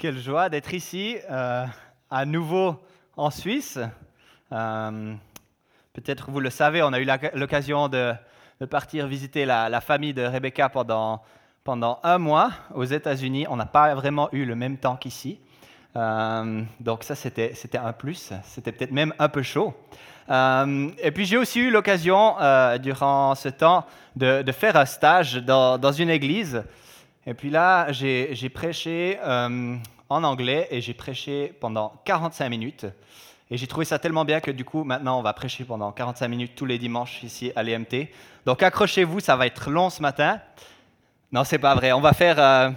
Quelle joie d'être ici, euh, à nouveau en Suisse. Euh, peut-être vous le savez, on a eu l'occasion de, partir visiter la, famille de Rebecca pendant, pendant un mois aux États-Unis. On n'a pas vraiment eu le même temps qu'ici. Euh, donc ça, c'était un plus. C'était peut-être même un peu chaud. et puis j'ai aussi eu l'occasion, durant ce temps, de, faire un stage dans, dans une église. Et puis là, j'ai prêché euh, en anglais et j'ai prêché pendant 45 minutes. Et j'ai trouvé ça tellement bien que du coup, maintenant, on va prêcher pendant 45 minutes tous les dimanches ici à l'EMT. Donc accrochez-vous, ça va être long ce matin. Non, c'est pas vrai. On va faire euh,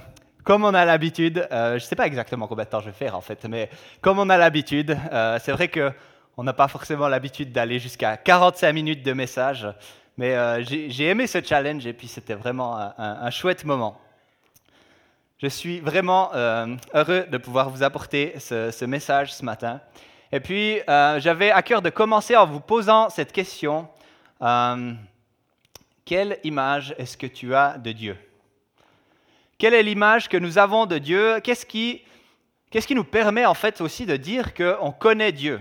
comme on a l'habitude. Euh, je ne sais pas exactement combien de temps je vais faire en fait, mais comme on a l'habitude, c'est vrai qu'on n'a pas forcément l'habitude d'aller jusqu'à 45 minutes de message. Mais j'ai aimé ce challenge et puis c'était vraiment un chouette moment. Je suis vraiment euh, heureux de pouvoir vous apporter ce, message ce matin. Et puis, euh, j'avais à cœur de commencer en vous posant cette question. Euh, quelle image est-ce que tu as de Dieu? Quelle est l'image que nous avons de Dieu? Qu'est-ce qui, qu'est-ce qui nous permet en fait aussi de dire qu'on connaît Dieu?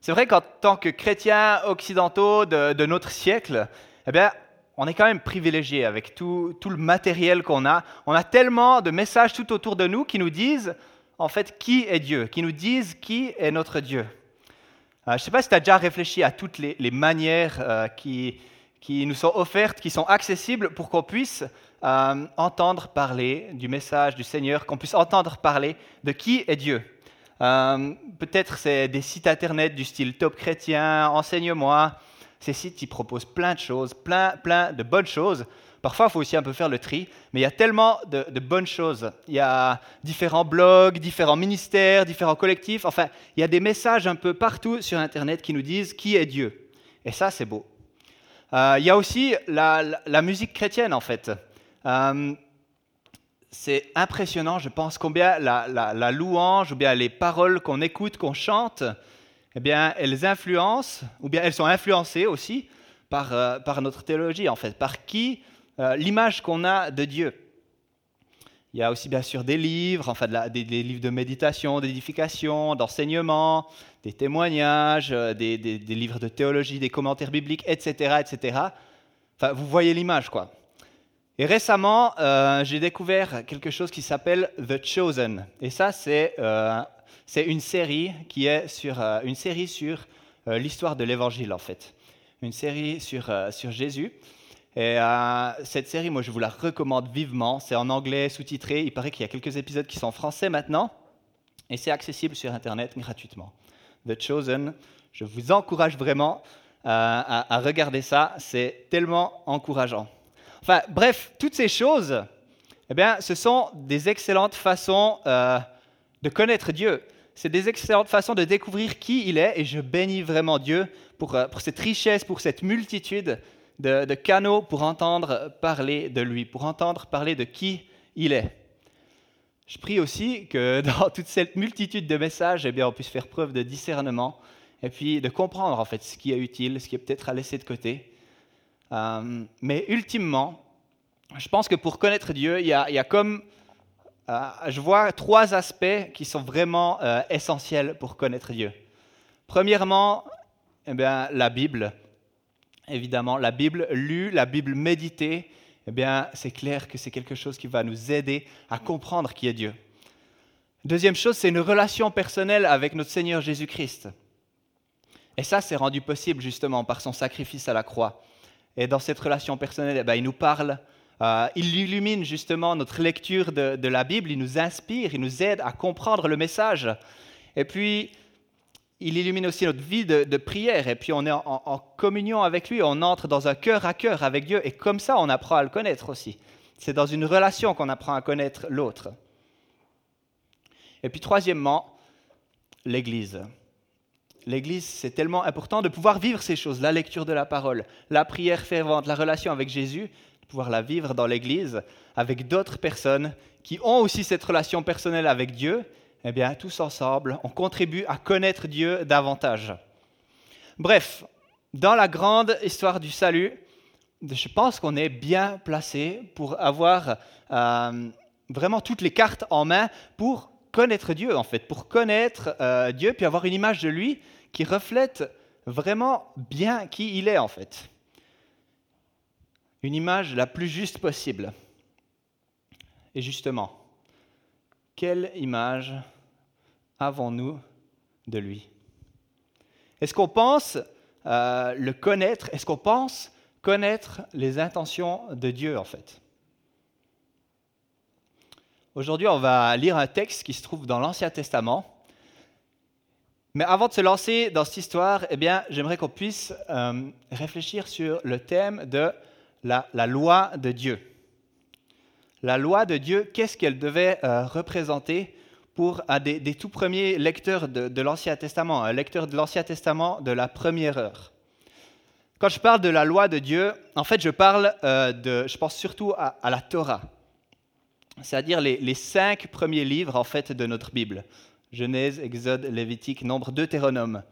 C'est vrai qu'en tant que chrétiens occidentaux de, de notre siècle, eh bien, on est quand même privilégié avec tout, le matériel qu'on a. On a tellement de messages tout autour de nous qui nous disent en fait qui est Dieu, qui nous disent qui est notre Dieu. Euh, je ne sais pas si tu as déjà réfléchi à toutes les, manières euh, qui, qui, nous sont offertes, qui sont accessibles pour qu'on puisse euh, entendre parler du message du Seigneur, qu'on puisse entendre parler de qui est Dieu. Peut-être c'est des sites internet du style Top Chrétien, Enseigne-moi, ces sites, ils proposent plein de choses, plein, plein de bonnes choses. Parfois, il faut aussi un peu faire le tri, mais il y a tellement de, bonnes choses. Il y a différents blogs, différents ministères, différents collectifs. Enfin, il y a des messages un peu partout sur Internet qui nous disent qui est Dieu. Et ça, c'est beau. Euh, il y a aussi la, musique chrétienne, en fait. Euh, c'est impressionnant, je pense, combien la, louange ou bien les paroles qu'on écoute, qu'on chante, eh elles influencent, ou bien elles sont influencées aussi par, euh, notre théologie, en fait, par qui, euh, l'image qu'on a de Dieu. Il y a aussi bien sûr des livres, enfin des, livres de méditation, d'édification, d'enseignement, des témoignages, euh, des, des, livres de théologie, des commentaires bibliques, etc., etc. Enfin, vous voyez l'image, quoi. Et récemment, j'ai découvert quelque chose qui s'appelle The Chosen. Et ça, c'est c'est une série qui est sur, euh, une série sur euh, l'histoire de l'Évangile, en fait. Une série sur, euh, sur Jésus. Et cette série, moi, je vous la recommande vivement. C'est en anglais, sous-titré. Il paraît qu'il y a quelques épisodes qui sont en français maintenant. Et c'est accessible sur Internet gratuitement. The Chosen, je vous encourage vraiment à, regarder ça. C'est tellement encourageant. Enfin, bref, toutes ces choses, eh bien, ce sont des excellentes façons de connaître Dieu c'est des excellentes façons de découvrir qui il est, et je bénis vraiment Dieu pour, euh, cette richesse, pour cette multitude de, canaux pour entendre parler de lui, pour entendre parler de qui il est. Je prie aussi que dans toute cette multitude de messages, eh bien, on puisse faire preuve de discernement et puis de comprendre en fait ce qui est utile, ce qui est peut-être à laisser de côté. Euh, mais ultimement, je pense que pour connaître Dieu, il y a comme euh, je vois trois aspects qui sont vraiment euh, essentiels pour connaître Dieu. Premièrement, eh bien, la Bible. Évidemment, la Bible lue, la Bible méditée, eh bien, c'est clair que c'est quelque chose qui va nous aider à comprendre qui est Dieu. Deuxième chose, c'est une relation personnelle avec notre Seigneur Jésus-Christ. Et ça, c'est rendu possible justement par son sacrifice à la croix. Et dans cette relation personnelle, eh bien, il nous parle euh, il illumine justement notre lecture de, la Bible, il nous inspire, il nous aide à comprendre le message. Et puis, il illumine aussi notre vie de, prière. Et puis, on est en, communion avec lui, on entre dans un cœur à cœur avec Dieu. Et comme ça, on apprend à le connaître aussi. C'est dans une relation qu'on apprend à connaître l'autre. Et puis, troisièmement, l'Église. L'Église, c'est tellement important de pouvoir vivre ces choses, la lecture de la parole, la prière fervente, la relation avec Jésus, pouvoir la vivre dans l'Église avec d'autres personnes qui ont aussi cette relation personnelle avec Dieu, eh bien, tous ensemble, on contribue à connaître Dieu davantage. Bref, dans la grande histoire du salut, je pense qu'on est bien placé pour avoir euh, vraiment toutes les cartes en main pour connaître Dieu, en fait, pour connaître euh, Dieu, puis avoir une image de lui qui reflète vraiment bien qui il est, en fait. Une image la plus juste possible. Et justement, quelle image avons-nous de lui? Est-ce qu'on pense euh, le connaître? Est-ce qu'on pense connaître les intentions de Dieu, en fait? Aujourd'hui, on va lire un texte qui se trouve dans l'Ancien Testament. Mais avant de se lancer dans cette histoire, eh bien, j'aimerais qu'on puisse euh, réfléchir sur le thème de la, loi de Dieu. La loi de Dieu, qu'est-ce qu'elle devait euh, représenter pour un des, tout premiers lecteurs de, l'Ancien Testament, un lecteur de l'Ancien Testament de la première heure? Quand je parle de la loi de Dieu, en fait, je parle euh, je pense surtout à, à la Torah c'est-à-dire les, cinq premiers livres en fait de notre Bible. Genèse, Exode, Lévitique, Nombre, Deutéronome.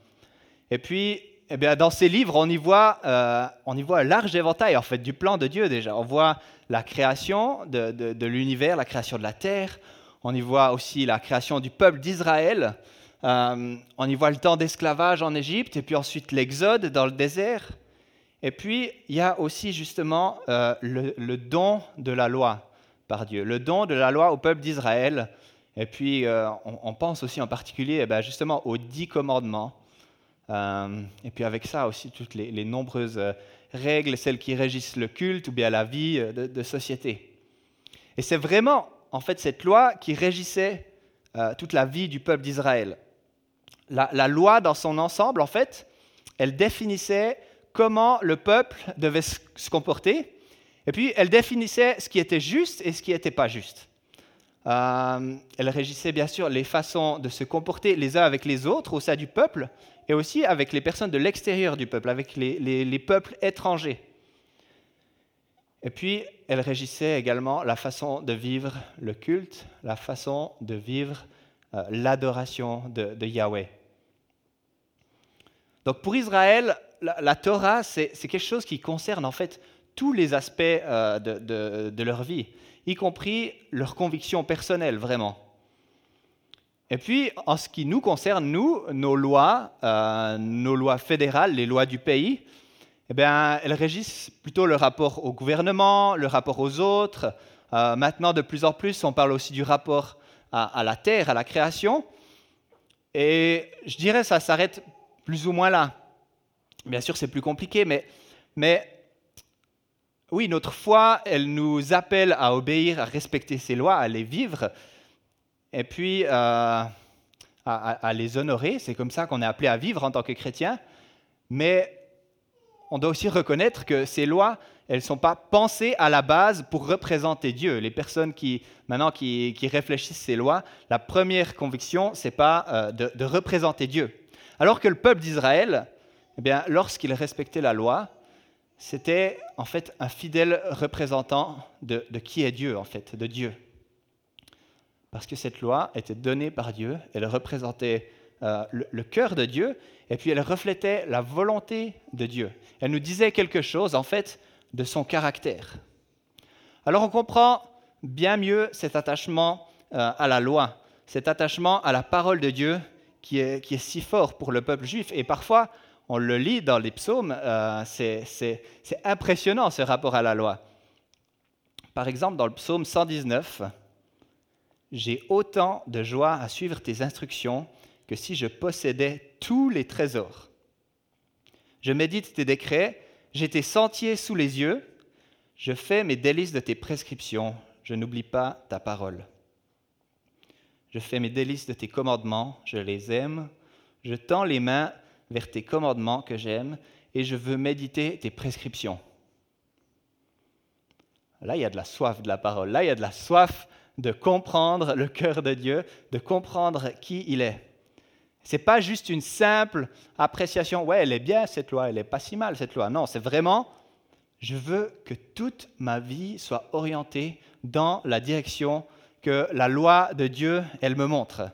Et puis, eh bien, dans ces livres, on y, voit, euh, on y voit un large éventail en fait du plan de Dieu déjà. On voit la création de, l'univers, la création de la terre. On y voit aussi la création du peuple d'Israël. Euh, on y voit le temps d'esclavage en Égypte et puis ensuite l'exode dans le désert. Et puis, il y a aussi justement euh, le don de la loi par Dieu, le don de la loi au peuple d'Israël. Et puis, euh, on, pense aussi en particulier eh ben, justement aux dix commandements. Euh, et puis avec ça aussi toutes les, nombreuses euh, règles, celles qui régissent le culte ou bien la vie de, société. Et c'est vraiment en fait cette loi qui régissait toute la vie du peuple d'Israël. La, la, loi dans son ensemble, en fait, elle définissait comment le peuple devait se comporter et puis, elle définissait ce qui était juste et ce qui n'était pas juste. Euh, elle régissait bien sûr les façons de se comporter les uns avec les autres au sein du peuple et aussi avec les personnes de l'extérieur du peuple, avec les, peuples étrangers. Et puis, elle régissait également la façon de vivre le culte, la façon de vivre euh, l'adoration de, Yahweh. Donc pour Israël, la, Torah, c'est quelque chose qui concerne en fait tous les aspects euh, de, leur vie, y compris leurs convictions personnelles, vraiment. Et puis, en ce qui nous concerne, nous, nos lois, euh, nos lois fédérales, les lois du pays, eh bien, elles régissent plutôt le rapport au gouvernement, le rapport aux autres. Euh, maintenant, de plus en plus, on parle aussi du rapport à, la terre, à la création. Et je dirais ça s'arrête plus ou moins là. Bien sûr, c'est plus compliqué, mais, mais oui, notre foi, elle nous appelle à obéir, à respecter ses lois, à les vivre, et puis euh, à, les honorer. C'est comme ça qu'on est appelé à vivre en tant que chrétien. Mais on doit aussi reconnaître que ces lois, elles ne sont pas pensées à la base pour représenter Dieu. Les personnes qui, maintenant, qui, réfléchissent ces lois, la première conviction, c'est pas euh, de, représenter Dieu. Alors que le peuple d'Israël, eh bien, lorsqu'il respectait la loi, c'était en fait un fidèle représentant de, qui est Dieu, en fait, de Dieu. Parce que cette loi était donnée par Dieu, elle représentait euh, le, cœur de Dieu, et puis elle reflétait la volonté de Dieu. Elle nous disait quelque chose, en fait, de son caractère. Alors on comprend bien mieux cet attachement euh, à la loi, cet attachement à la parole de Dieu qui est, qui est si fort pour le peuple juif. Et parfois, on le lit dans les psaumes, euh, c'est impressionnant ce rapport à la loi. Par exemple, dans le psaume 119, J'ai autant de joie à suivre tes instructions que si je possédais tous les trésors. Je médite tes décrets, j'ai tes sentiers sous les yeux, je fais mes délices de tes prescriptions, je n'oublie pas ta parole. Je fais mes délices de tes commandements, je les aime, je tends les mains vers tes commandements que j'aime et je veux méditer tes prescriptions. Là, il y a de la soif de la parole. Là, il y a de la soif de comprendre le cœur de Dieu, de comprendre qui il est. Ce n'est pas juste une simple appréciation, ouais, elle est bien cette loi, elle n'est pas si mal cette loi. Non, c'est vraiment, je veux que toute ma vie soit orientée dans la direction que la loi de Dieu, elle me montre.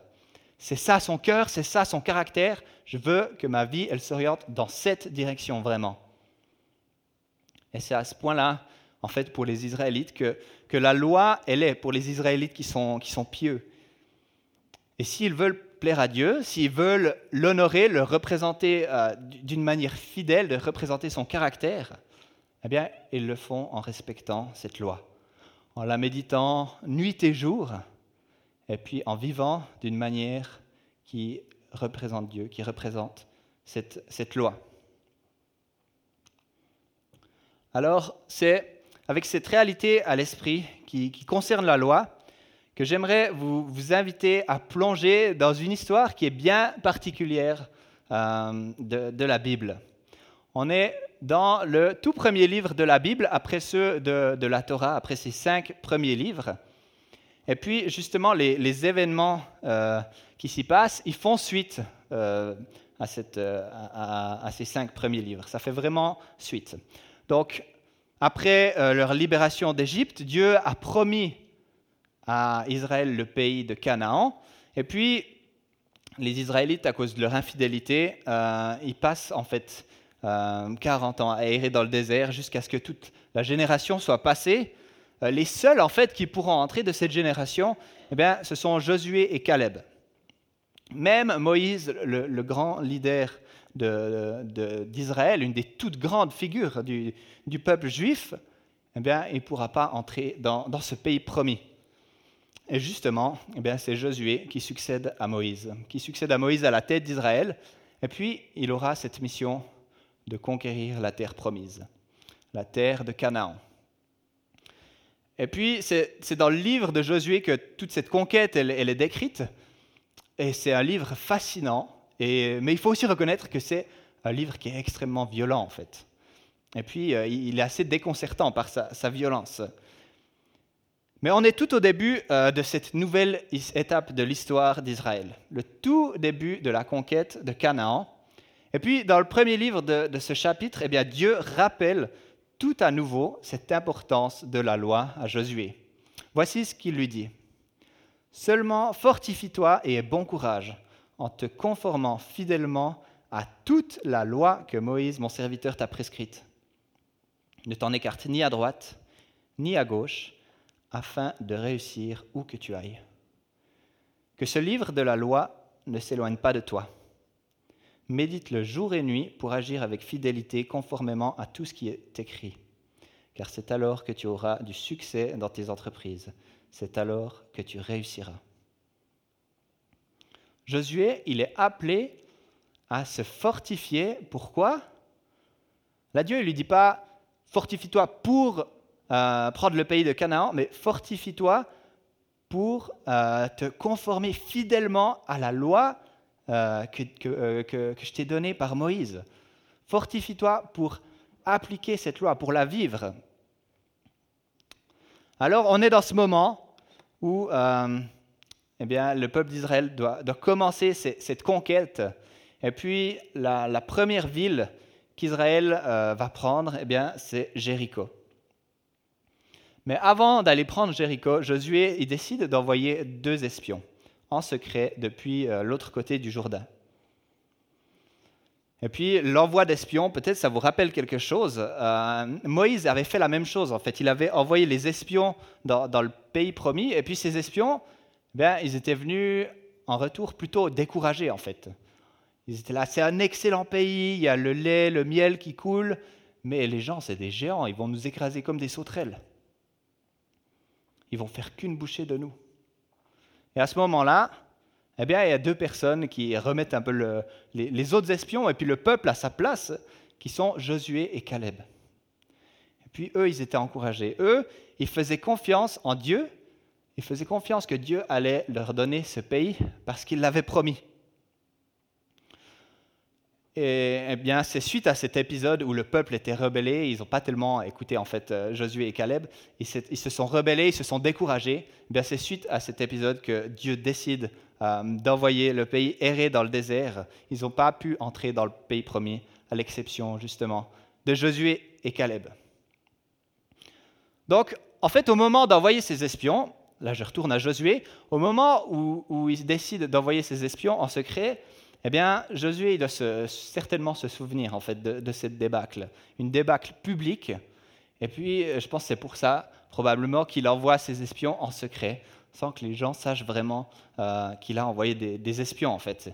C'est ça son cœur, c'est ça son caractère. Je veux que ma vie, elle s'oriente dans cette direction vraiment. Et c'est à ce point-là, en fait, pour les Israélites, que, que la loi, elle est pour les Israélites qui sont, qui sont pieux. Et s'ils veulent plaire à Dieu, s'ils veulent l'honorer, le représenter euh, d'une manière fidèle, de représenter son caractère, eh bien, ils le font en respectant cette loi, en la méditant nuit et jour, et puis en vivant d'une manière qui représente Dieu, qui représente cette, cette loi. Alors, c'est avec cette réalité à l'esprit qui, concerne la loi que j'aimerais vous, vous, inviter à plonger dans une histoire qui est bien particulière euh, de, de, la Bible. On est dans le tout premier livre de la Bible, après ceux de, de la Torah, après ces cinq premiers livres. Et puis, justement, les, événements euh, qui s'y passent, ils font suite euh, à, cette, à, à, ces cinq premiers livres. Ça fait vraiment suite. Donc, après euh, leur libération d'Égypte, Dieu a promis à Israël le pays de Canaan. Et puis, les Israélites, à cause de leur infidélité, euh, ils passent en fait 40 euh, ans à errer dans le désert jusqu'à ce que toute la génération soit passée. Les seuls en fait qui pourront entrer de cette génération, eh bien, ce sont Josué et Caleb. Même Moïse, le grand leader d'Israël, une des toutes grandes figures du, peuple juif, eh bien, il ne pourra pas entrer dans, ce pays promis. Et justement, eh bien, c'est Josué qui succède à Moïse, qui succède à Moïse à la tête d'Israël, et puis il aura cette mission de conquérir la terre promise, la terre de Canaan. Et puis, c'est dans le livre de Josué que toute cette conquête, elle est décrite, et c'est un livre fascinant, mais il faut aussi reconnaître que c'est un livre qui est extrêmement violent, en fait. Et puis, euh, il est assez déconcertant par sa, violence. Mais on est tout au début euh, de cette nouvelle étape de l'histoire d'Israël, le tout début de la conquête de Canaan. Et puis, dans le premier livre de, ce chapitre, eh bien, Dieu rappelle à nouveau cette importance de la loi à Josué. Voici ce qu'il lui dit. Seulement fortifie-toi et aie bon courage en te conformant fidèlement à toute la loi que Moïse, mon serviteur, t'a prescrite. Ne t'en écarte ni à droite, ni à gauche, afin de réussir où que tu ailles. Que ce livre de la loi ne s'éloigne pas de toi. Médite-le jour et nuit pour agir avec fidélité conformément à tout ce qui est écrit. Car c'est alors que tu auras du succès dans tes entreprises. C'est alors que tu réussiras. Josué, il est appelé à se fortifier. Pourquoi? Là, Dieu ne lui dit pas fortifie-toi pour euh, prendre le pays de Canaan, mais fortifie-toi pour euh, te conformer fidèlement à la loi euh, que, que, je t'ai donnée par Moïse. Fortifie-toi pour appliquer cette loi, pour la vivre. Alors, on est dans ce moment où eh bien, le peuple d'Israël doit, commencer cette conquête. Et puis, la, première ville qu'Israël euh, va prendre, eh bien, c'est Jéricho. Mais avant d'aller prendre Jéricho, Josué décide d'envoyer deux espions en secret depuis euh, l'autre côté du Jourdain. Et puis l'envoi d'espions, peut-être ça vous rappelle quelque chose. Euh, Moïse avait fait la même chose en fait. Il avait envoyé les espions dans, dans le pays promis, et puis ces espions, ben, ils étaient venus en retour plutôt découragés en fait. Ils étaient là, c'est un excellent pays, il y a le lait, le miel qui coule, mais les gens, c'est des géants, ils vont nous écraser comme des sauterelles. Ils vont faire qu'une bouchée de nous. Et à ce moment-là, eh bien, il y a deux personnes qui remettent un peu les, les, autres espions et puis le peuple à sa place, qui sont Josué et Caleb. Et puis eux, ils étaient encouragés. Eux, ils faisaient confiance en Dieu ils faisaient confiance que Dieu allait leur donner ce pays parce qu'il l'avait promis. Et eh bien, c'est suite à cet épisode où le peuple était rebellé, ils n'ont pas tellement écouté en fait euh, Josué et Caleb, ils se, sont rebellés, ils se sont découragés. Eh bien, c'est suite à cet épisode que Dieu décide euh, d'envoyer le pays errer dans le désert. Ils n'ont pas pu entrer dans le pays promis, à l'exception justement de Josué et Caleb. Donc, en fait, au moment d'envoyer ces espions, là je retourne à Josué, au moment où, il décide d'envoyer ses espions en secret, eh bien, Josué doit certainement se souvenir en fait de, cette débâcle, une débâcle publique. Et puis, je pense que c'est pour ça, probablement, qu'il envoie ses espions en secret, sans que les gens sachent vraiment qu'il a envoyé des, espions, en fait.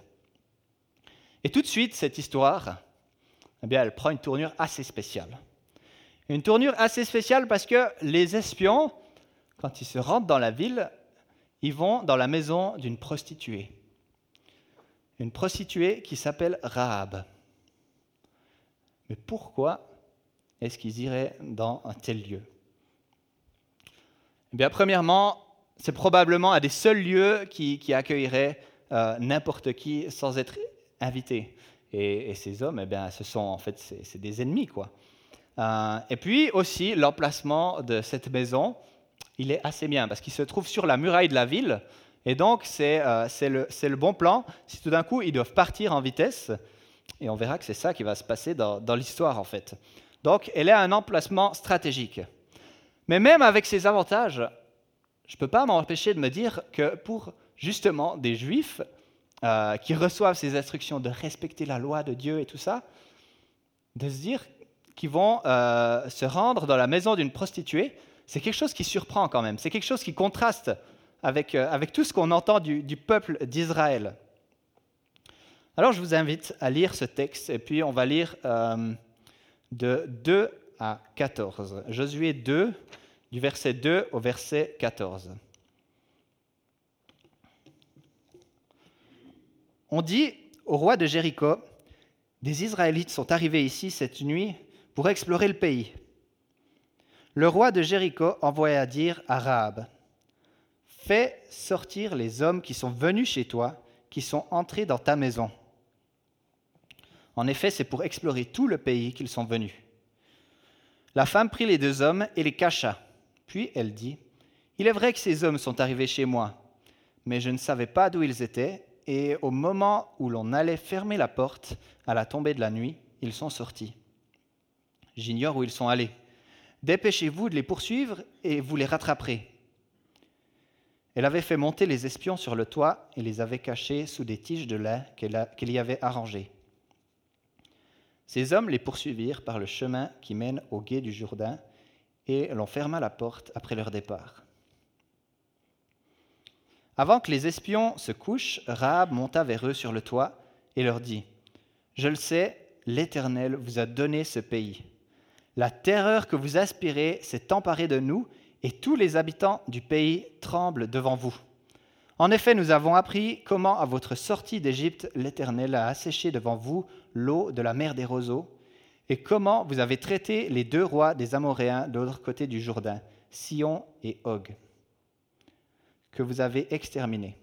Et tout de suite, cette histoire, eh bien, elle prend une tournure assez spéciale. Une tournure assez spéciale parce que les espions, quand ils se rentrent dans la ville, ils vont dans la maison d'une prostituée. Une prostituée qui s'appelle Rahab. Mais pourquoi est-ce qu'ils iraient dans un tel lieu? Eh bien, premièrement, c'est probablement un des seuls lieux qui, accueillerait euh, n'importe qui sans être invité. Et, ces hommes, eh bien, ce sont en fait des ennemis, quoi. Euh, et puis aussi, l'emplacement de cette maison, il est assez bien parce qu'il se trouve sur la muraille de la ville. Et donc, c'est euh, le, le, bon plan. Si tout d'un coup, ils doivent partir en vitesse, et on verra que c'est ça qui va se passer dans, dans l'histoire, en fait. Donc, elle a un emplacement stratégique. Mais même avec ces avantages, je ne peux pas m'empêcher de me dire que pour justement des juifs euh, qui reçoivent ces instructions de respecter la loi de Dieu et tout ça, de se dire qui vont euh, se rendre dans la maison d'une prostituée, c'est quelque chose qui surprend quand même. C'est quelque chose qui contraste avec, euh, avec tout ce qu'on entend du, peuple d'Israël. Alors je vous invite à lire ce texte et puis on va lire euh, de 2 à 14. Josué 2, du verset 2 au verset 14. On dit au roi de Jéricho, des Israélites sont arrivés ici cette nuit pour explorer le pays. Le roi de Jéricho envoya dire à Rahab Fais sortir les hommes qui sont venus chez toi, qui sont entrés dans ta maison. En effet, c'est pour explorer tout le pays qu'ils sont venus. La femme prit les deux hommes et les cacha. Puis elle dit Il est vrai que ces hommes sont arrivés chez moi, mais je ne savais pas d'où ils étaient, et au moment où l'on allait fermer la porte, à la tombée de la nuit, ils sont sortis. J'ignore où ils sont allés. Dépêchez-vous de les poursuivre et vous les rattraperez. Elle avait fait monter les espions sur le toit et les avait cachés sous des tiges de lin qu'elle y avait arrangées. Ces hommes les poursuivirent par le chemin qui mène au gué du Jourdain et l'on ferma la porte après leur départ. Avant que les espions se couchent, Rahab monta vers eux sur le toit et leur dit Je le sais, l'Éternel vous a donné ce pays la terreur que vous aspirez s'est emparée de nous, et tous les habitants du pays tremblent devant vous. En effet, nous avons appris comment, à votre sortie d'Égypte, l'Éternel a asséché devant vous l'eau de la mer des roseaux, et comment vous avez traité les deux rois des Amoréens de l'autre côté du Jourdain, Sion et Og, que vous avez exterminés.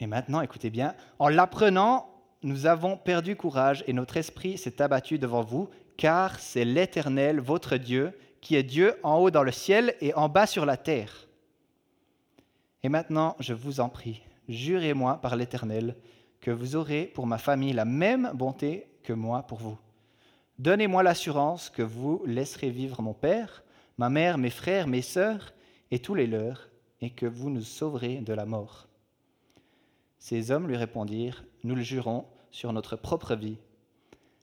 Et maintenant, écoutez bien, en l'apprenant, nous avons perdu courage et notre esprit s'est abattu devant vous, car c'est l'Éternel, votre Dieu, qui est Dieu en haut dans le ciel et en bas sur la terre. Et maintenant, je vous en prie, jurez-moi par l'Éternel que vous aurez pour ma famille la même bonté que moi pour vous. Donnez-moi l'assurance que vous laisserez vivre mon Père, ma mère, mes frères, mes sœurs et tous les leurs, et que vous nous sauverez de la mort. Ces hommes lui répondirent, Nous le jurons sur notre propre vie,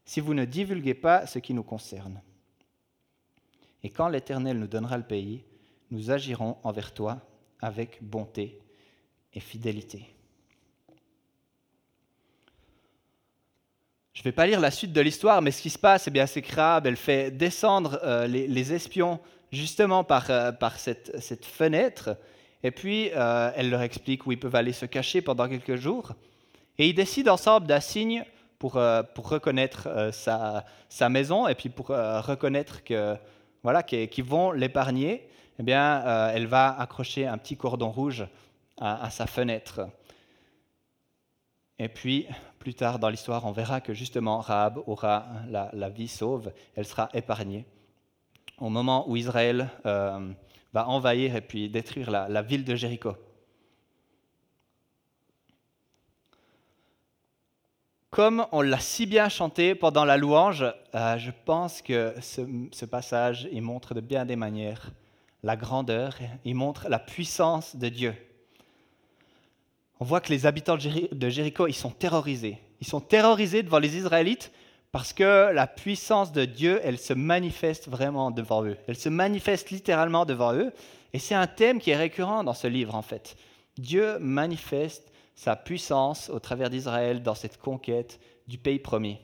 si vous ne divulguez pas ce qui nous concerne. Et quand l'Éternel nous donnera le pays, nous agirons envers toi avec bonté et fidélité. Je ne vais pas lire la suite de l'histoire, mais ce qui se passe, eh c'est que elle fait descendre euh, les, espions justement par, euh, par cette, cette, fenêtre et puis, euh, elle leur explique où ils peuvent aller se cacher pendant quelques jours. Et ils décident ensemble d'un signe pour, pour reconnaître sa, sa, maison et puis pour reconnaître que voilà qu'ils vont l'épargner. Eh bien, elle va accrocher un petit cordon rouge à, sa fenêtre. Et puis, plus tard dans l'histoire, on verra que justement Rahab aura la, la, vie sauve, elle sera épargnée. Au moment où Israël va envahir et puis détruire la, ville de Jéricho. Comme on l'a si bien chanté pendant la louange, euh, je pense que ce, passage, il montre de bien des manières la grandeur, il montre la puissance de Dieu. On voit que les habitants de Jéricho, ils sont terrorisés. Ils sont terrorisés devant les Israélites Parce que la puissance de Dieu, elle se manifeste vraiment devant eux. Elle se manifeste littéralement devant eux. Et c'est un thème qui est récurrent dans ce livre, en fait. Dieu manifeste sa puissance au travers d'Israël dans cette conquête du pays promis.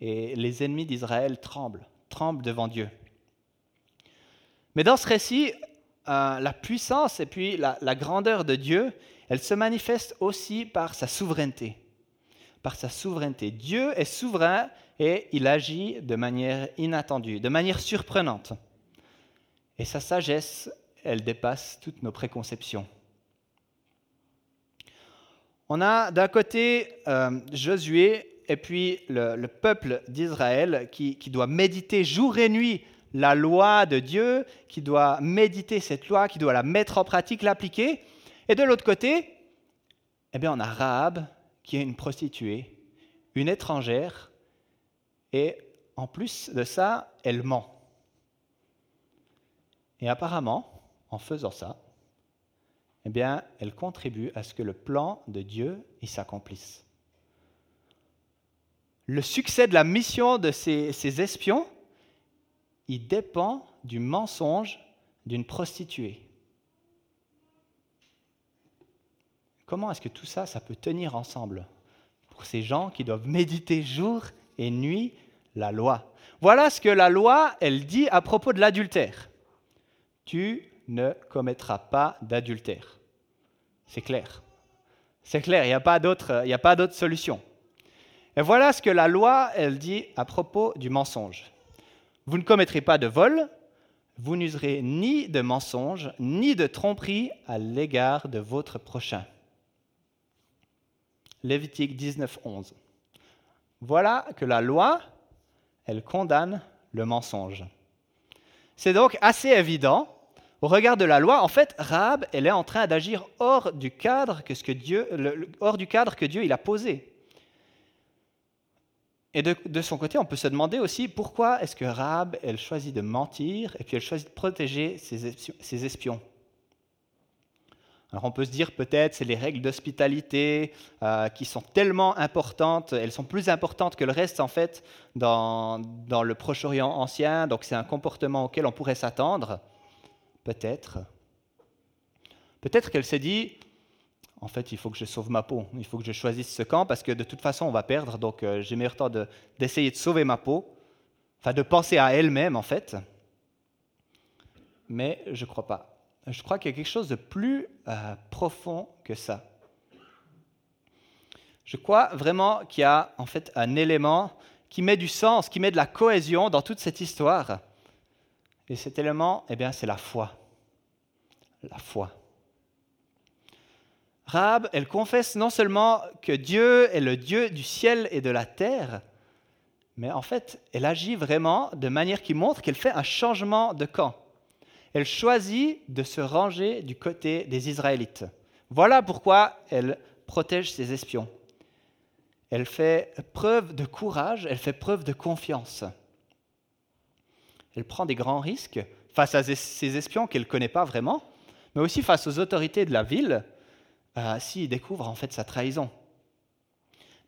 Et les ennemis d'Israël tremblent, tremblent devant Dieu. Mais dans ce récit, euh, la puissance et puis la, la grandeur de Dieu, elle se manifeste aussi par sa souveraineté. Par sa souveraineté. Dieu est souverain et il agit de manière inattendue, de manière surprenante. Et sa sagesse, elle dépasse toutes nos préconceptions. On a d'un côté euh, Josué et puis le, peuple d'Israël qui, doit méditer jour et nuit la loi de Dieu, qui doit méditer cette loi, qui doit la mettre en pratique, l'appliquer. Et de l'autre côté, eh bien, on a Rahab, qui est une prostituée, une étrangère, et en plus de ça, elle ment. Et apparemment, en faisant ça, eh bien, elle contribue à ce que le plan de Dieu s'accomplisse. Le succès de la mission de ces, ces espions, il dépend du mensonge d'une prostituée. Comment est-ce que tout ça, ça peut tenir ensemble pour ces gens qui doivent méditer jour et nuit la loi? Voilà ce que la loi, elle dit à propos de l'adultère. Tu ne commettras pas d'adultère. C'est clair. C'est clair, il n'y a pas d'autre solution. Et voilà ce que la loi, elle dit à propos du mensonge. Vous ne commettrez pas de vol, vous n'userez ni de mensonge, ni de tromperie à l'égard de votre prochain. Lévitique 19, 11. Voilà que la loi, elle condamne le mensonge. C'est donc assez évident au regard de la loi, en fait, Rahab, elle est en train d'agir hors du cadre que, Dieu il a posé. Et de, son côté, on peut se demander aussi pourquoi est-ce que Rahab, elle choisit de mentir et puis elle choisit de protéger ses, espions. Alors on peut se dire peut-être c'est les règles d'hospitalité euh, qui sont tellement importantes, elles sont plus importantes que le reste en fait dans, dans le Proche-Orient ancien, donc c'est un comportement auquel on pourrait s'attendre. Peut-être. Peut-être qu'elle s'est dit, en fait, il faut que je sauve ma peau, il faut que je choisisse ce camp parce que de toute façon, on va perdre, donc euh, j'ai meilleur temps d'essayer de, sauver ma peau, enfin de penser à elle-même, en fait. Mais je ne crois pas. Je crois qu'il y a quelque chose de plus euh, profond que ça. Je crois vraiment qu'il y a en fait un élément qui met du sens, qui met de la cohésion dans toute cette histoire. Et cet élément, eh bien, c'est la foi. La foi. Rahab, elle confesse non seulement que Dieu est le Dieu du ciel et de la terre, mais en fait, elle agit vraiment de manière qui montre qu'elle fait un changement de camp. Elle choisit de se ranger du côté des Israélites. Voilà pourquoi elle protège ses espions. Elle fait preuve de courage, elle fait preuve de confiance. Elle prend des grands risques face à ces espions qu'elle ne connaît pas vraiment, mais aussi face aux autorités de la ville, euh, s'ils découvrent en fait sa trahison.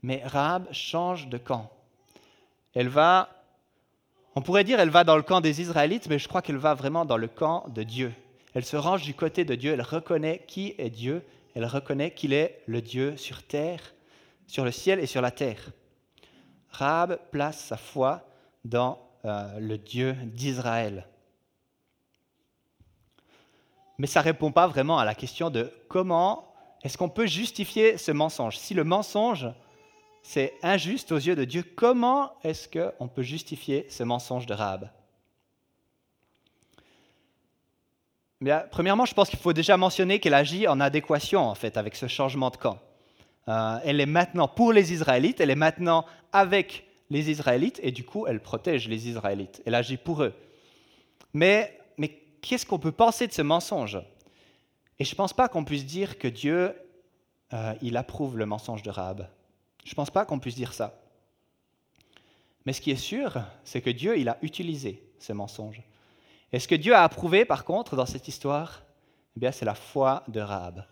Mais Rahab change de camp. Elle va, on pourrait dire, elle va dans le camp des Israélites, mais je crois qu'elle va vraiment dans le camp de Dieu. Elle se range du côté de Dieu, elle reconnaît qui est Dieu, elle reconnaît qu'il est le Dieu sur terre, sur le ciel et sur la terre. Rahab place sa foi dans euh, le Dieu d'Israël. Mais ça ne répond pas vraiment à la question de comment est-ce qu'on peut justifier ce mensonge. Si le mensonge, c'est injuste aux yeux de Dieu, comment est-ce qu'on peut justifier ce mensonge de Rahab? Bien, Premièrement, je pense qu'il faut déjà mentionner qu'elle agit en adéquation en fait avec ce changement de camp. Euh, elle est maintenant pour les Israélites, elle est maintenant avec les Israélites et du coup, elle protège les Israélites. Elle agit pour eux. Mais, mais qu'est-ce qu'on peut penser de ce mensonge? Et je ne pense pas qu'on puisse dire que Dieu, euh, il approuve le mensonge de Rahab. Je ne pense pas qu'on puisse dire ça. Mais ce qui est sûr, c'est que Dieu, il a utilisé ce mensonge. Et ce que Dieu a approuvé, par contre, dans cette histoire, eh bien, c'est la foi de Rahab.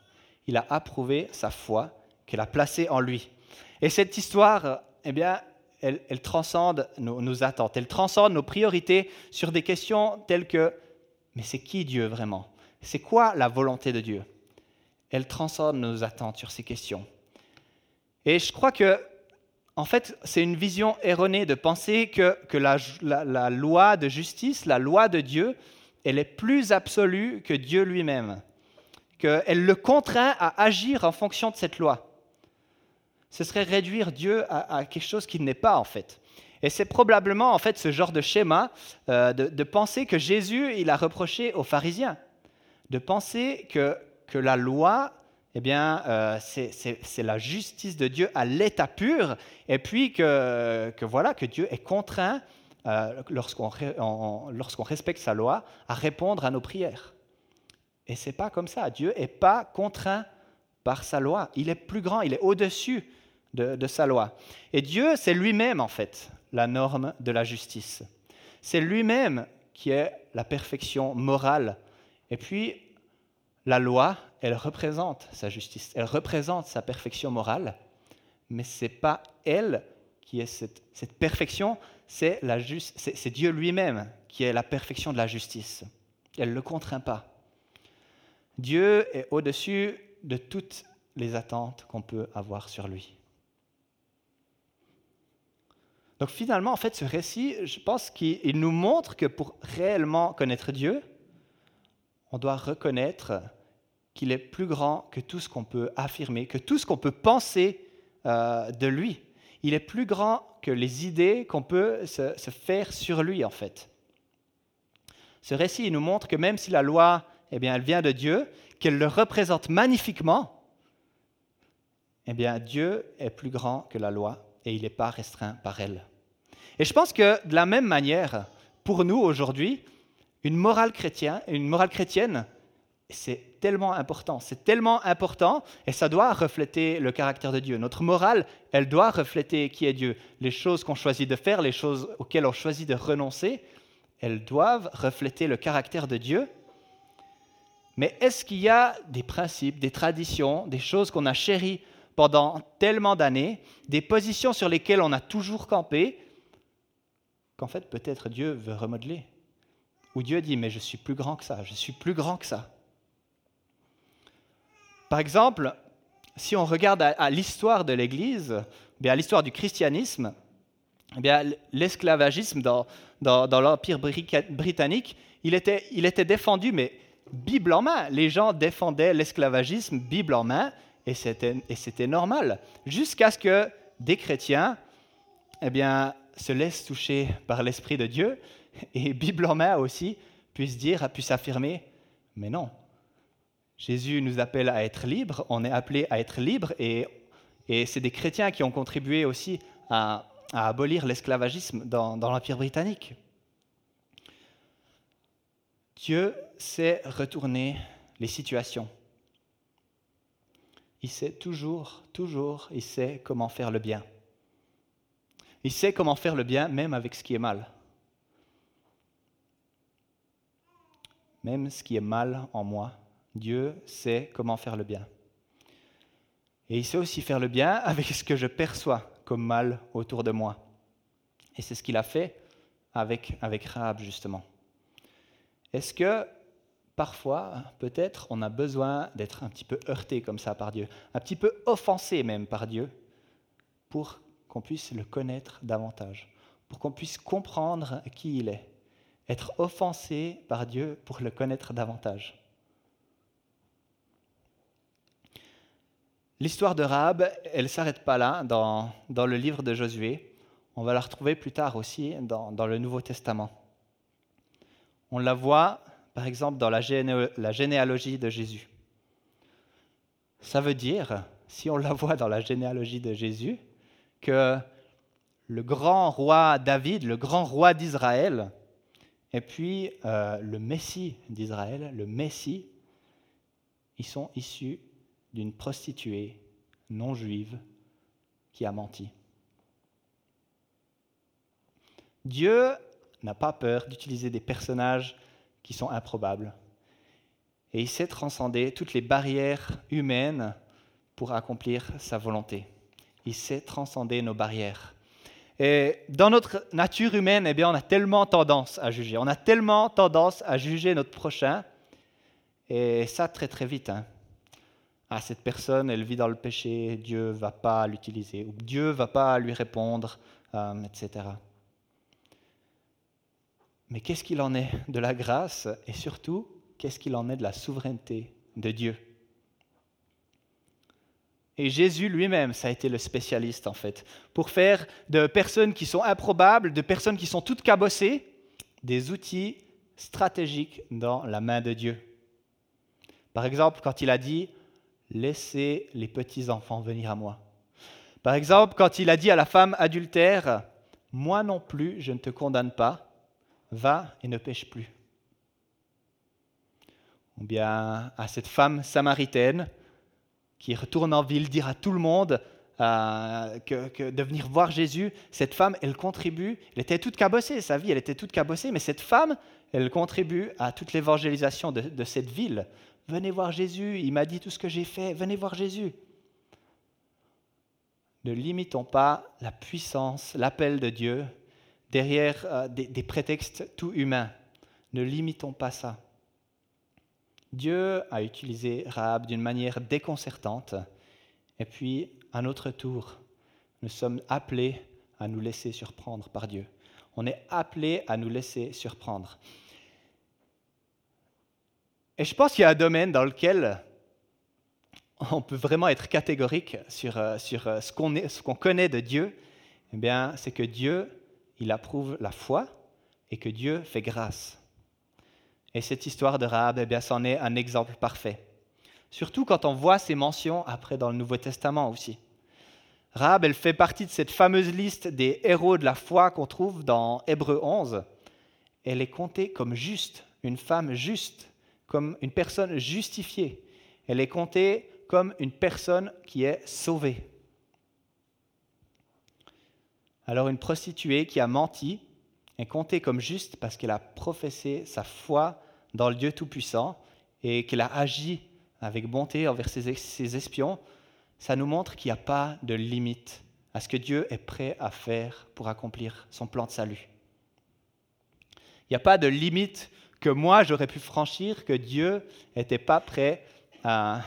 Il a approuvé sa foi qu'elle a placée en lui. Et cette histoire, eh bien, elle, transcende nos, attentes, elle transcende nos priorités sur des questions telles que, mais c'est qui Dieu vraiment? C'est quoi la volonté de Dieu? Elle transcende nos attentes sur ces questions. Et je crois que, en fait, c'est une vision erronée de penser que, que la, la loi de justice, la loi de Dieu, elle est plus absolue que Dieu lui-même, qu'elle le contraint à agir en fonction de cette loi ce serait réduire Dieu à, quelque chose qu'il n'est pas en fait. Et c'est probablement en fait ce genre de schéma euh, de, penser que Jésus, il a reproché aux pharisiens, de penser que, que la loi, eh bien, euh, c'est la justice de Dieu à l'état pur, et puis que, que, voilà, que Dieu est contraint, euh, lorsqu'on respecte sa loi, à répondre à nos prières. Et c'est pas comme ça. Dieu n'est pas contraint par sa loi. Il est plus grand, il est au-dessus de, sa loi. Et Dieu, c'est lui-même, en fait, la norme de la justice. C'est lui-même qui est la perfection morale. Et puis, la loi, elle représente sa justice, elle représente sa perfection morale, mais ce n'est pas elle qui est cette, perfection, c'est, c'est Dieu lui-même qui est la perfection de la justice. Elle ne le contraint pas. Dieu est au-dessus de toutes les attentes qu'on peut avoir sur lui. Donc finalement, en fait, ce récit, je pense qu'il nous montre que pour réellement connaître Dieu, on doit reconnaître qu'il est plus grand que tout ce qu'on peut affirmer, que tout ce qu'on peut penser euh, de lui. Il est plus grand que les idées qu'on peut se, faire sur lui, en fait. Ce récit il nous montre que même si la loi, eh bien, elle vient de Dieu, qu'elle le représente magnifiquement, eh bien, Dieu est plus grand que la loi et il n'est pas restreint par elle. Et je pense que de la même manière, pour nous aujourd'hui, une morale chrétienne, une morale chrétienne, c'est tellement important, c'est tellement important, et ça doit refléter le caractère de Dieu. Notre morale, elle doit refléter qui est Dieu. Les choses qu'on choisit de faire, les choses auxquelles on choisit de renoncer, elles doivent refléter le caractère de Dieu. Mais est-ce qu'il y a des principes, des traditions, des choses qu'on a chéries pendant tellement d'années, des positions sur lesquelles on a toujours campé, qu'en fait peut-être Dieu veut remodeler. Ou Dieu dit, mais je suis plus grand que ça, je suis plus grand que ça. Par exemple, si on regarde à, l'histoire de l'Église, à l'histoire du christianisme, l'esclavagisme dans, dans, l'Empire britannique, il était, il était défendu, mais Bible en main. Les gens défendaient l'esclavagisme Bible en main, et c'était normal. Jusqu'à ce que des chrétiens eh bien, se laisse toucher par l'Esprit de Dieu et Bible en main aussi puisse dire, puisse affirmer, mais non, Jésus nous appelle à être libres, on est appelé à être libres et, et c'est des chrétiens qui ont contribué aussi à, abolir l'esclavagisme dans, dans l'Empire britannique. Dieu sait retourner les situations. Il sait toujours, toujours, il sait comment faire le bien. Il sait comment faire le bien, même avec ce qui est mal. Même ce qui est mal en moi, Dieu sait comment faire le bien. Et il sait aussi faire le bien avec ce que je perçois comme mal autour de moi. Et c'est ce qu'il a fait avec, avec justement. Est-ce que parfois, peut-être, on a besoin d'être un petit peu heurté comme ça par Dieu, un petit peu offensé même par Dieu, pour qu'on puisse le connaître davantage, pour qu'on puisse comprendre qui il est, être offensé par Dieu pour le connaître davantage. L'histoire de Rahab, elle ne s'arrête pas là dans, dans, le livre de Josué. On va la retrouver plus tard aussi dans, dans le Nouveau Testament. On la voit, par exemple, dans la, la généalogie de Jésus. Ça veut dire, si on la voit dans la généalogie de Jésus, que le grand roi David, le grand roi d'Israël, et puis euh, le Messie d'Israël, le Messie, ils sont issus d'une prostituée non juive qui a menti. Dieu n'a pas peur d'utiliser des personnages qui sont improbables. Et il sait transcender toutes les barrières humaines pour accomplir sa volonté il sait transcender nos barrières. Et dans notre nature humaine, eh bien, on a tellement tendance à juger. On a tellement tendance à juger notre prochain. Et ça, très très vite. Hein. Ah, cette personne, elle vit dans le péché, Dieu va pas l'utiliser, ou Dieu va pas lui répondre, euh, etc. Mais qu'est-ce qu'il en est de la grâce? Et surtout, qu'est-ce qu'il en est de la souveraineté de Dieu? Et Jésus lui-même, ça a été le spécialiste en fait, pour faire de personnes qui sont improbables, de personnes qui sont toutes cabossées, des outils stratégiques dans la main de Dieu. Par exemple, quand il a dit Laissez les petits-enfants venir à moi. Par exemple, quand il a dit à la femme adultère Moi non plus, je ne te condamne pas, va et ne pêche plus. Ou bien à cette femme samaritaine qui retourne en ville dire à tout le monde euh, que, de venir voir Jésus. Cette femme, elle contribue, elle était toute cabossée, sa vie, elle était toute cabossée, mais cette femme, elle contribue à toute l'évangélisation de, cette ville. Venez voir Jésus, il m'a dit tout ce que j'ai fait, venez voir Jésus. Ne limitons pas la puissance, l'appel de Dieu derrière euh, des prétextes tout humains. Ne limitons pas ça. Dieu a utilisé Rahab d'une manière déconcertante, et puis, à notre tour, nous sommes appelés à nous laisser surprendre par Dieu. On est appelés à nous laisser surprendre. Et je pense qu'il y a un domaine dans lequel on peut vraiment être catégorique sur, euh, euh, ce qu'on connaît de Dieu. Eh bien, c'est que Dieu, il approuve la foi et que Dieu fait grâce. Et cette histoire de Rahab, eh bien, c'en est un exemple parfait. Surtout quand on voit ces mentions après dans le Nouveau Testament aussi. Rahab, elle fait partie de cette fameuse liste des héros de la foi qu'on trouve dans Hébreu 11. Elle est comptée comme juste, une femme juste, comme une personne justifiée. Elle est comptée comme une personne qui est sauvée. Alors une prostituée qui a menti est comptée comme juste parce qu'elle a professé sa foi dans le Dieu Tout-Puissant et qu'elle a agi avec bonté envers ses, espions, ça nous montre qu'il n'y a pas de limite à ce que Dieu est prêt à faire pour accomplir son plan de salut. Il n'y a pas de limite que moi j'aurais pu franchir, que Dieu n'était pas prêt à,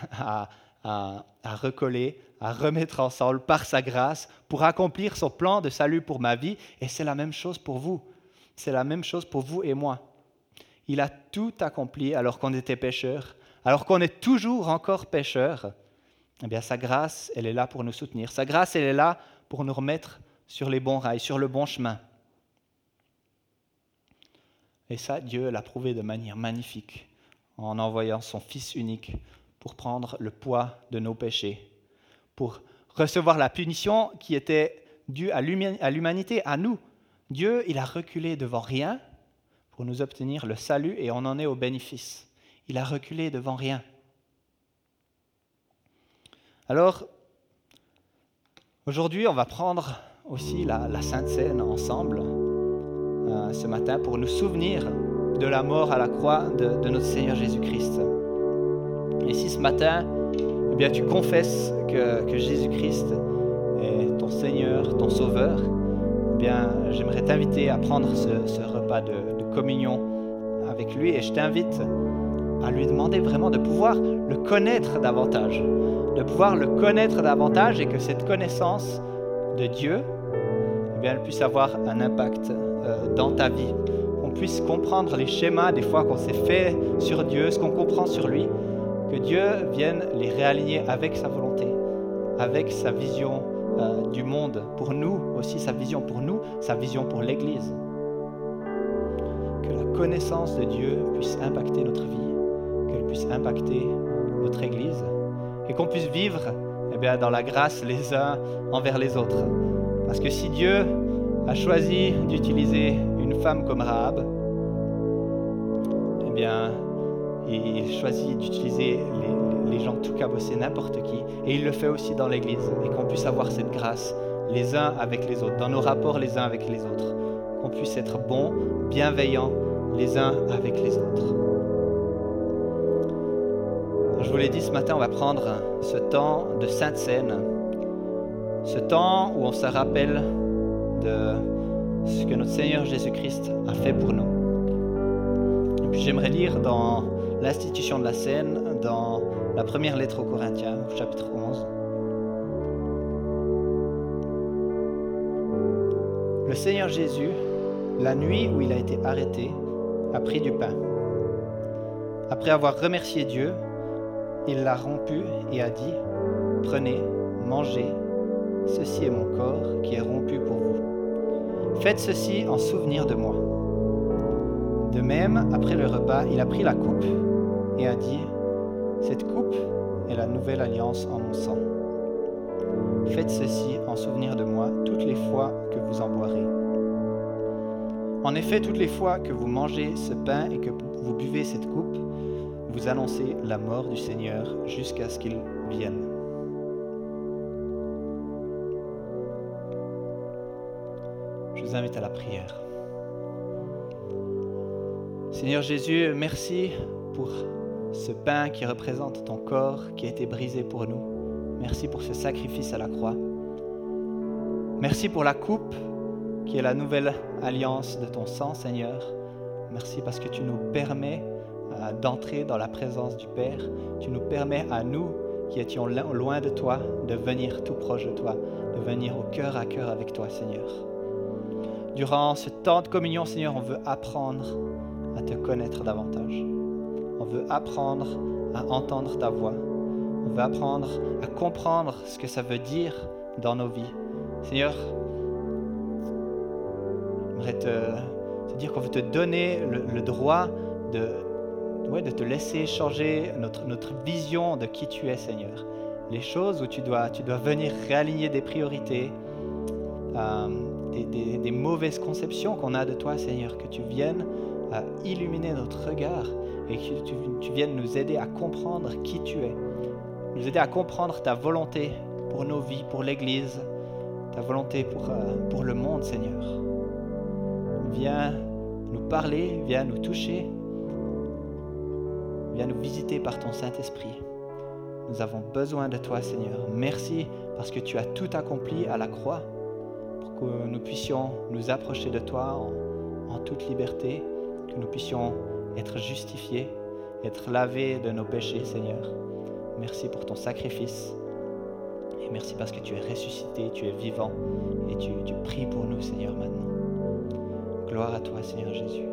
à, recoller, à remettre ensemble par sa grâce pour accomplir son plan de salut pour ma vie. Et c'est la même chose pour vous. C'est la même chose pour vous et moi. Il a tout accompli alors qu'on était pécheurs, alors qu'on est toujours encore pécheurs. Eh bien, sa grâce, elle est là pour nous soutenir. Sa grâce, elle est là pour nous remettre sur les bons rails, sur le bon chemin. Et ça, Dieu l'a prouvé de manière magnifique en envoyant son Fils unique pour prendre le poids de nos péchés, pour recevoir la punition qui était due à l'humanité, à nous, Dieu, il a reculé devant rien pour nous obtenir le salut et on en est au bénéfice. Il a reculé devant rien. Alors, aujourd'hui, on va prendre aussi la, Sainte Seine ensemble euh, ce matin pour nous souvenir de la mort à la croix de, notre Seigneur Jésus-Christ. Et si ce matin, eh bien, tu confesses que, que Jésus-Christ est ton Seigneur, ton Sauveur, j'aimerais t'inviter à prendre ce, repas de, communion avec lui et je t'invite à lui demander vraiment de pouvoir le connaître davantage, de pouvoir le connaître davantage et que cette connaissance de Dieu, eh bien, puisse avoir un impact euh, dans ta vie, qu'on puisse comprendre les schémas des fois qu'on s'est fait sur Dieu, ce qu'on comprend sur lui, que Dieu vienne les réaligner avec sa volonté, avec sa vision euh, du monde pour nous, aussi sa vision pour nous, sa vision pour l'Église. Que la connaissance de Dieu puisse impacter notre vie, qu'elle puisse impacter notre Église et qu'on puisse vivre eh bien, dans la grâce les uns envers les autres. Parce que si Dieu a choisi d'utiliser une femme comme Rahab, eh bien, il choisit d'utiliser les, gens tout cabossés, n'importe qui. Et il le fait aussi dans l'Église. Et qu'on puisse avoir cette grâce les uns avec les autres, dans nos rapports les uns avec les autres. Qu'on puisse être bons, bienveillants les uns avec les autres. Je vous l'ai dit ce matin, on va prendre ce temps de Sainte Seine, ce temps où on se rappelle de ce que notre Seigneur Jésus-Christ a fait pour nous. Et puis j'aimerais lire dans l'institution de la scène, dans la première lettre aux Corinthiens, au chapitre 11. Le Seigneur Jésus, la nuit où il a été arrêté, a pris du pain. Après avoir remercié Dieu, il l'a rompu et a dit, Prenez, mangez, ceci est mon corps qui est rompu pour vous. Faites ceci en souvenir de moi. De même, après le repas, il a pris la coupe et a dit, Cette coupe est la nouvelle alliance en mon sang. Faites ceci en souvenir de moi toutes les fois que vous en boirez. En effet, toutes les fois que vous mangez ce pain et que vous buvez cette coupe, vous annoncez la mort du Seigneur jusqu'à ce qu'il vienne. Je vous invite à la prière. Seigneur Jésus, merci pour ce pain qui représente ton corps qui a été brisé pour nous. Merci pour ce sacrifice à la croix. Merci pour la coupe qui est la nouvelle alliance de ton sang, Seigneur. Merci parce que tu nous permets euh, d'entrer dans la présence du Père. Tu nous permets à nous, qui étions loin de toi, de venir tout proche de toi, de venir au cœur à cœur avec toi, Seigneur. Durant ce temps de communion, Seigneur, on veut apprendre à te connaître davantage. Veut apprendre à entendre ta voix. On veut apprendre à comprendre ce que ça veut dire dans nos vies. Seigneur, j'aimerais te, dire qu'on veut te donner le, droit de, ouais, de te laisser changer notre, notre vision de qui tu es, Seigneur. Les choses où tu dois, tu dois venir réaligner des priorités, euh, des, des, mauvaises conceptions qu'on a de toi, Seigneur, que tu viennes à illuminer notre regard et que tu, viennes nous aider à comprendre qui tu es, nous aider à comprendre ta volonté pour nos vies, pour l'Église, ta volonté pour, euh, pour le monde, Seigneur. Viens nous parler, viens nous toucher, viens nous visiter par ton Saint-Esprit. Nous avons besoin de toi, Seigneur. Merci parce que tu as tout accompli à la croix pour que nous puissions nous approcher de toi en, en toute liberté, que nous puissions être justifiés, être lavés de nos péchés, Seigneur. Merci pour ton sacrifice. Et merci parce que tu es ressuscité, tu es vivant et tu pries pour nous, Seigneur, maintenant. Gloire à toi, Seigneur Jésus.